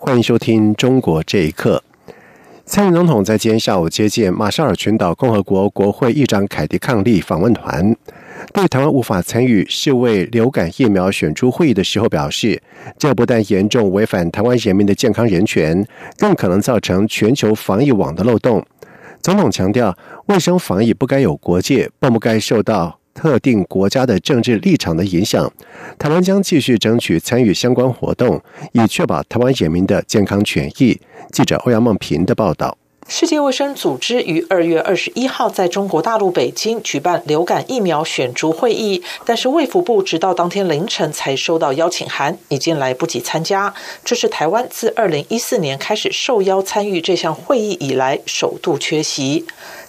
欢迎收听《中国这一刻》。蔡英文总统在今天下午接见马绍尔群岛共和国国会议长凯迪抗利访问团，对台湾无法参与世卫流感疫苗选出会议的时候表示，这不但严重违反台湾人民的健康人权，更可能造成全球防疫网的漏洞。总统强调，卫生防疫不该有国界，更不该受到。特定国家的政治立场的影响，台湾将继续争取参与相关活动，以确保台湾人民的健康权益。记者欧阳梦平的报道。世界卫生组织于二月二十一号在中国大陆北京举办流感疫苗选株会议，但是卫福部直到当天凌晨才收到邀请函，已经来不及参加。这是台湾自二零一四年开始受邀参与这项会议以来首度缺席。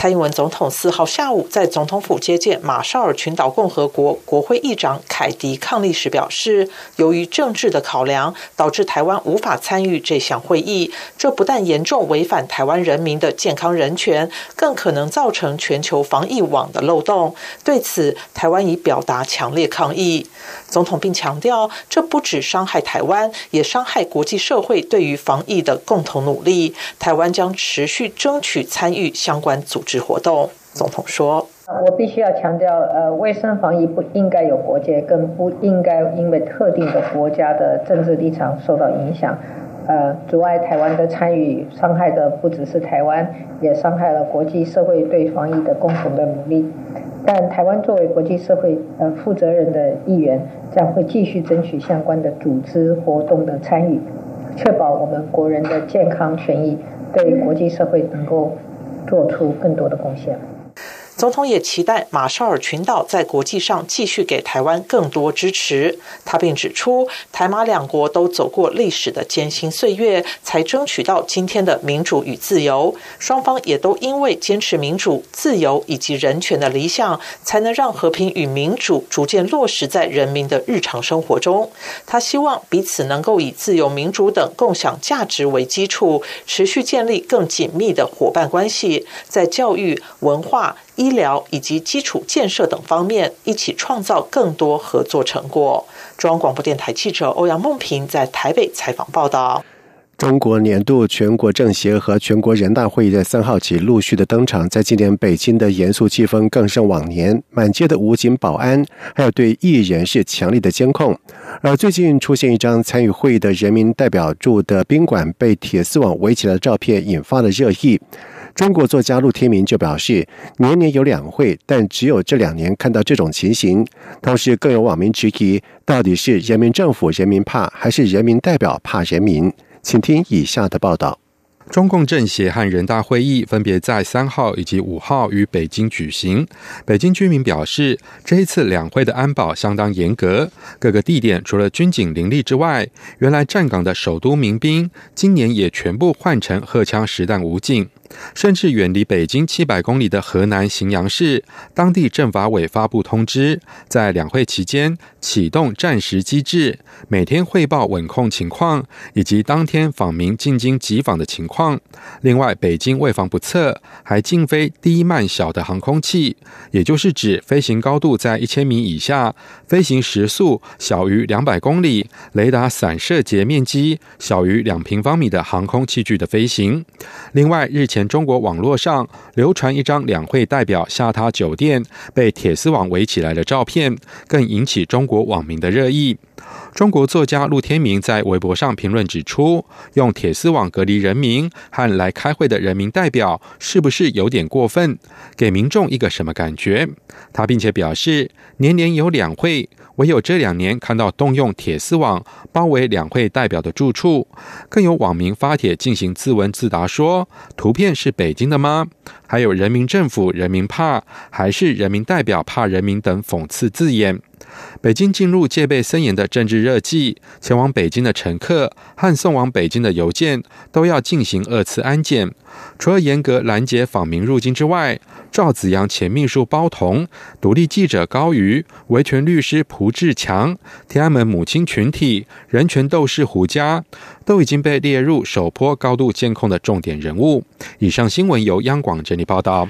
蔡英文总统四号下午在总统府接见马绍尔群岛共和国国会议长凯迪抗利时表示，由于政治的考量，导致台湾无法参与这项会议。这不但严重违反台湾人民的健康人权，更可能造成全球防疫网的漏洞。对此，台湾已表达强烈抗议。总统并强调，这不只伤害台湾，也伤害国际社会对于防疫的共同努力。台湾将持续争取参与相关组织活动。总统说：“我必须要强调，呃，卫生防疫不应该有国界，更不应该因为特定的国家的政治立场受到影响，呃，阻碍台湾的参与。伤害的不只是台湾，也伤害了国际社会对防疫的共同的努力。但台湾作为国际社会呃负责任的一员，将会继续争取相关的组织活动的参与，确保我们国人的健康权益，对国际社会能够做出更多的贡献。”总统也期待马绍尔群岛在国际上继续给台湾更多支持。他并指出，台马两国都走过历史的艰辛岁月，才争取到今天的民主与自由。双方也都因为坚持民主、自由以及人权的理想，才能让和平与民主逐渐落实在人民的日常生活中。他希望彼此能够以自由、民主等共享价值为基础，持续建立更紧密的伙伴关系，在教育、文化。医疗以及基础建设等方面，一起创造更多合作成果。中央广播电台记者欧阳梦平在台北采访报道。中国年度全国政协和全国人大会议在三号起陆续的登场，在今年北京的严肃气氛更胜往年，满街的武警保安，还有对艺人是强力的监控。而最近出现一张参与会议的人民代表住的宾馆被铁丝网围起来的照片，引发了热议。中国作家陆天明就表示，年年有两会，但只有这两年看到这种情形。同时，更有网民质疑，到底是人民政府人民怕，还是人民代表怕人民？请听以下的报道。中共政协和人大会议分别在三号以及五号于北京举行。北京居民表示，这一次两会的安保相当严格，各个地点除了军警林立之外，原来站岗的首都民兵今年也全部换成荷枪实弹武警。甚至远离北京七百公里的河南荥阳市，当地政法委发布通知，在两会期间启动战时机制，每天汇报稳控情况以及当天访民进京急访的情况。另外，北京为防不测，还禁飞低慢小的航空器，也就是指飞行高度在一千米以下、飞行时速小于两百公里、雷达散射截面积小于两平方米的航空器具的飞行。另外，日前。中国网络上流传一张两会代表下榻酒店被铁丝网围起来的照片，更引起中国网民的热议。中国作家陆天明在微博上评论指出，用铁丝网隔离人民和来开会的人民代表，是不是有点过分？给民众一个什么感觉？他并且表示，年年有两会。唯有这两年看到动用铁丝网包围两会代表的住处，更有网民发帖进行自问自答，说图片是北京的吗？还有人民政府人民怕，还是人民代表怕人民等讽刺字眼。北京进入戒备森严的政治热季，前往北京的乘客和送往北京的邮件都要进行二次安检。除了严格拦截访民入境之外，赵子阳前秘书包同、独立记者高瑜、维权律师蒲志强、天安门母亲群体、人权斗士胡佳，都已经被列入首波高度监控的重点人物。以上新闻由央广整理报道。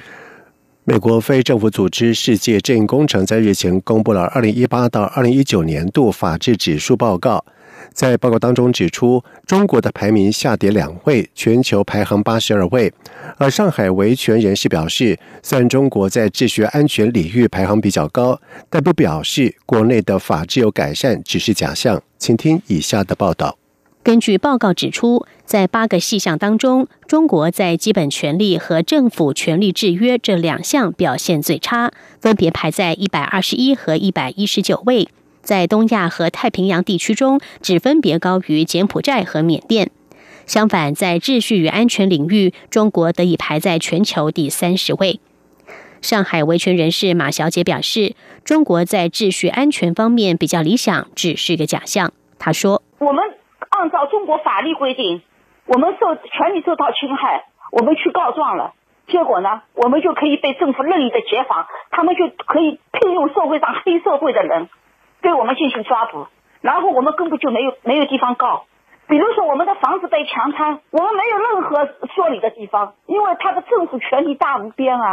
美国非政府组织世界正义工程在日前公布了二零一八到二零一九年度法治指数报告，在报告当中指出，中国的排名下跌两位，全球排行八十二位。而上海维权人士表示，虽然中国在秩序安全领域排行比较高，但不表示国内的法治有改善，只是假象。请听以下的报道。根据报告指出，在八个细项当中，中国在基本权利和政府权力制约这两项表现最差，分别排在一百二十一和一百一十九位。在东亚和太平洋地区中，只分别高于柬埔寨和缅甸。相反，在秩序与安全领域，中国得以排在全球第三十位。上海维权人士马小姐表示，中国在秩序安全方面比较理想，只是个假象。她说：“我们。”按照中国法律规定，我们受权利受到侵害，我们去告状了，结果呢，我们就可以被政府任意的解访，他们就可以聘用社会上黑社会的人对我们进行抓捕，然后我们根本就没有没有地方告。比如说我们的房子被强拆，我们没有任何说理的地方，因为他的政府权力大无边啊。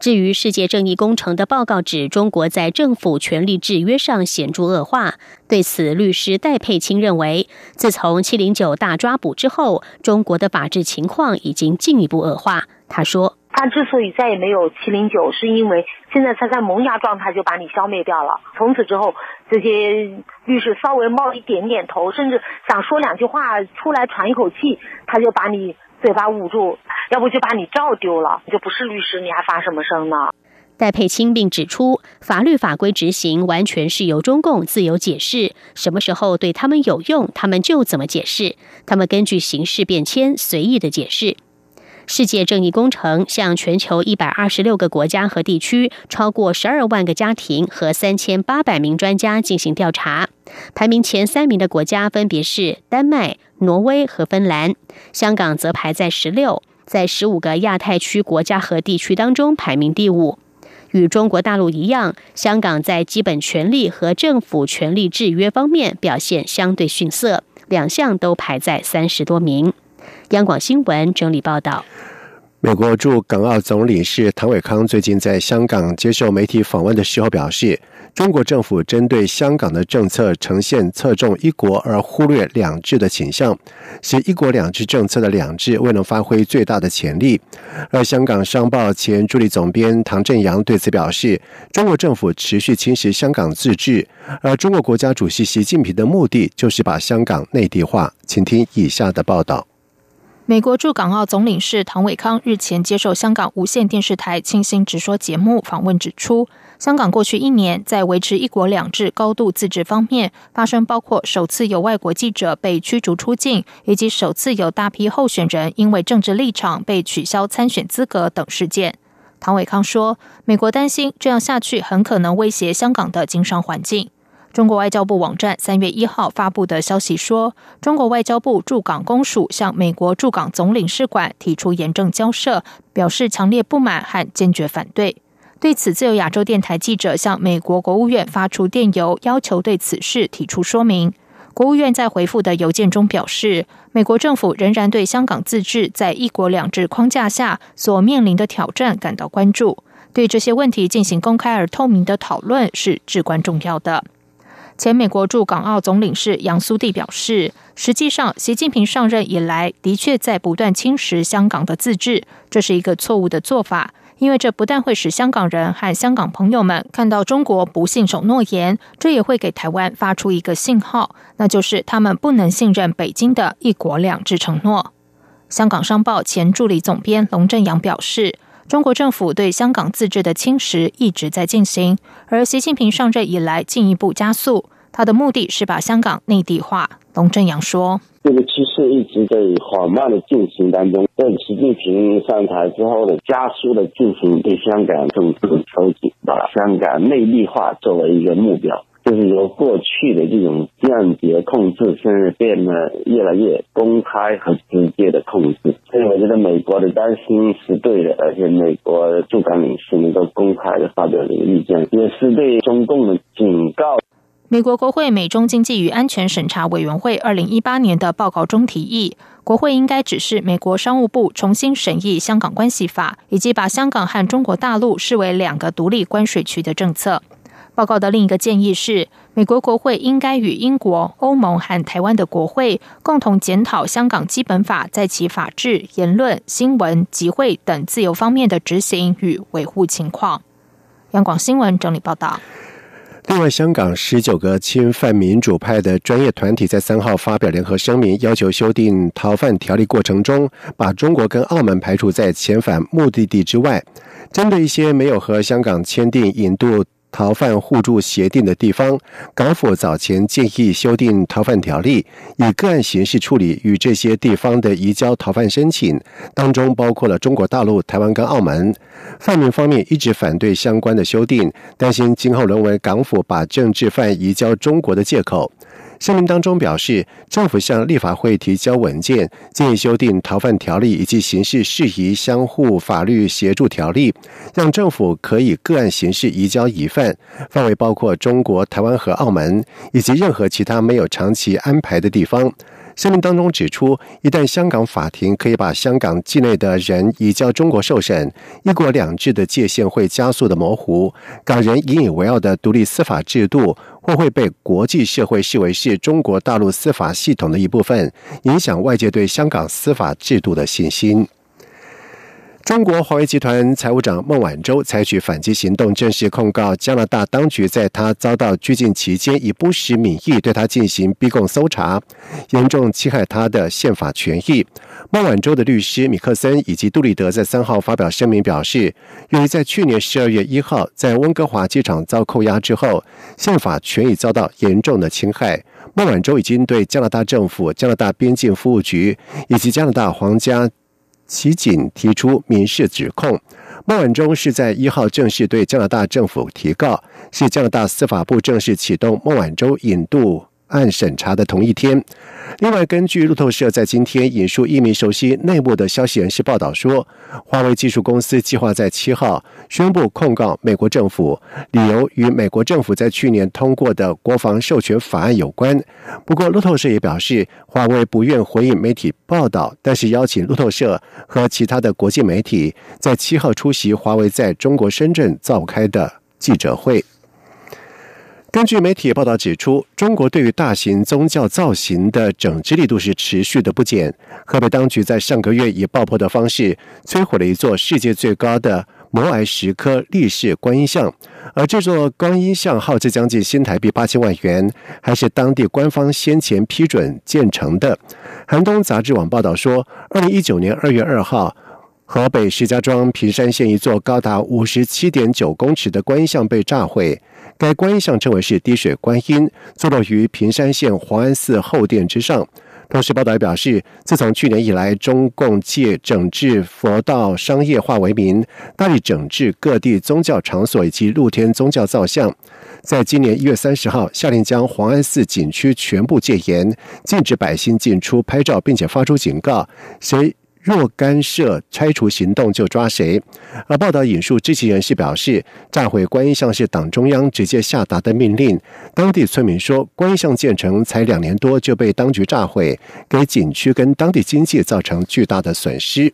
至于世界正义工程的报告指中国在政府权力制约上显著恶化，对此，律师戴佩清认为，自从七零九大抓捕之后，中国的法治情况已经进一步恶化。他说：“他之所以再也没有七零九，是因为现在他在萌芽状态就把你消灭掉了。从此之后，这些律师稍微冒一点点头，甚至想说两句话出来喘一口气，他就把你。”嘴巴捂住，要不就把你照丢了，你就不是律师，你还发什么声呢？戴佩青并指出，法律法规执行完全是由中共自由解释，什么时候对他们有用，他们就怎么解释，他们根据形势变迁随意的解释。世界正义工程向全球一百二十六个国家和地区、超过十二万个家庭和三千八百名专家进行调查。排名前三名的国家分别是丹麦、挪威和芬兰，香港则排在十六，在十五个亚太区国家和地区当中排名第五。与中国大陆一样，香港在基本权利和政府权力制约方面表现相对逊色，两项都排在三十多名。央广新闻整理报道：美国驻港澳总领事唐伟康最近在香港接受媒体访问的时候表示，中国政府针对香港的政策呈现侧重一国而忽略两制的倾向，使一国两制政策的两制未能发挥最大的潜力。而香港商报前助理总编唐振阳对此表示，中国政府持续侵蚀香港自治，而中国国家主席习近平的目的就是把香港内地化。请听以下的报道。美国驻港澳总领事唐伟康日前接受香港无线电视台《清新直说》节目访问，指出，香港过去一年在维持一国两制、高度自治方面，发生包括首次有外国记者被驱逐出境，以及首次有大批候选人因为政治立场被取消参选资格等事件。唐伟康说，美国担心这样下去很可能威胁香港的经商环境。中国外交部网站三月一号发布的消息说，中国外交部驻港公署向美国驻港总领事馆提出严正交涉，表示强烈不满和坚决反对。对此，自由亚洲电台记者向美国国务院发出电邮，要求对此事提出说明。国务院在回复的邮件中表示，美国政府仍然对香港自治在一国两制框架下所面临的挑战感到关注，对这些问题进行公开而透明的讨论是至关重要的。前美国驻港澳总领事杨苏蒂表示，实际上，习近平上任以来的确在不断侵蚀香港的自治，这是一个错误的做法，因为这不但会使香港人和香港朋友们看到中国不信守诺言，这也会给台湾发出一个信号，那就是他们不能信任北京的一国两制承诺。香港商报前助理总编龙正阳表示。中国政府对香港自治的侵蚀一直在进行，而习近平上任以来进一步加速。他的目的是把香港内地化。龙正阳说：“这个趋势一直在缓慢的进行当中，在习近平上台之后的加速的进行对香港政治的收紧，把香港内地化作为一个目标。就是由过去的这种间谍控制，现在变得越来越公开和直接的控制。所以我觉得美国的担心是对的，而且美国驻港领事能够公开的发表这个意见，也是对中共的警告。美国国会美中经济与安全审查委员会二零一八年的报告中提议，国会应该指示美国商务部重新审议《香港关系法》，以及把香港和中国大陆视为两个独立关税区的政策。报告的另一个建议是，美国国会应该与英国、欧盟和台湾的国会共同检讨香港基本法在其法治、言论、新闻、集会等自由方面的执行与维护情况。央广新闻整理报道。另外，香港十九个侵犯民主派的专业团体在三号发表联合声明，要求修订逃犯条例过程中，把中国跟澳门排除在遣返目的地之外。针对一些没有和香港签订引渡。逃犯互助协定的地方，港府早前建议修订逃犯条例，以个案形式处理与这些地方的移交逃犯申请，当中包括了中国大陆、台湾跟澳门。泛民方面一直反对相关的修订，担心今后沦为港府把政治犯移交中国的借口。声明当中表示，政府向立法会提交文件，建议修订逃犯条例以及刑事事宜相互法律协助条例，让政府可以个案形式移交疑犯，范围包括中国台湾和澳门，以及任何其他没有长期安排的地方。声明当中指出，一旦香港法庭可以把香港境内的人移交中国受审，一国两制的界限会加速的模糊，港人引以为傲的独立司法制度或会被国际社会视为是中国大陆司法系统的一部分，影响外界对香港司法制度的信心。中国华为集团财务长孟晚舟采取反击行动，正式控告加拿大当局，在他遭到拘禁期间以不实名义对他进行逼供搜查，严重侵害他的宪法权益。孟晚舟的律师米克森以及杜立德在三号发表声明表示，由于在去年十二月一号在温哥华机场遭扣押之后，宪法权益遭到严重的侵害。孟晚舟已经对加拿大政府、加拿大边境服务局以及加拿大皇家。其警提出民事指控，孟晚舟是在一号正式对加拿大政府提告，是加拿大司法部正式启动孟晚舟引渡。案审查的同一天。另外，根据路透社在今天引述一名熟悉内幕的消息人士报道说，华为技术公司计划在七号宣布控告美国政府，理由与美国政府在去年通过的国防授权法案有关。不过，路透社也表示，华为不愿回应媒体报道，但是邀请路透社和其他的国际媒体在七号出席华为在中国深圳召开的记者会。根据媒体报道指出，中国对于大型宗教造型的整治力度是持续的不减。河北当局在上个月以爆破的方式摧毁了一座世界最高的摩崖石刻立式观音像，而这座观音像耗资将近新台币八千万元，还是当地官方先前批准建成的。寒冬杂志网报道说，二零一九年二月二号。河北石家庄平山县一座高达五十七点九公尺的观音像被炸毁，该观音像称为是滴水观音，坐落于平山县黄安寺后殿之上。同时，报道也表示，自从去年以来，中共借整治佛道商业化为名，大力整治各地宗教场所以及露天宗教造像。在今年一月三十号，下令将黄安寺景区全部戒严，禁止百姓进出拍照，并且发出警告：谁？若干涉拆除行动，就抓谁。而报道引述知情人士表示，炸毁观音像是党中央直接下达的命令。当地村民说，观音像建成才两年多就被当局炸毁，给景区跟当地经济造成巨大的损失。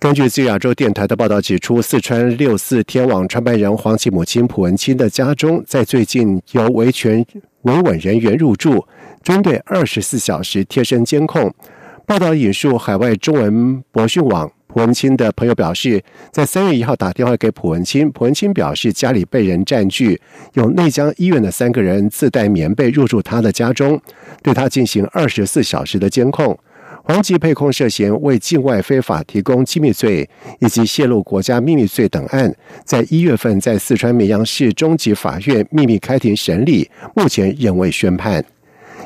根据自亚洲电台的报道指出，四川六四天网创办人黄琦母亲蒲文清的家中，在最近由维权维稳人员入住，针对二十四小时贴身监控。报道引述海外中文博讯网蒲文清的朋友表示，在三月一号打电话给蒲文清，蒲文清表示家里被人占据，有内江医院的三个人自带棉被入住他的家中，对他进行二十四小时的监控。黄吉被控涉嫌为境外非法提供机密罪以及泄露国家秘密罪等案，在一月份在四川绵阳市中级法院秘密开庭审理，目前仍未宣判。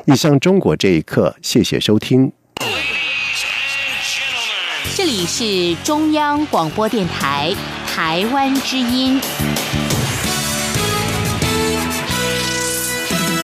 以上中国这一刻，谢谢收听。这里是中央广播电台台湾之音。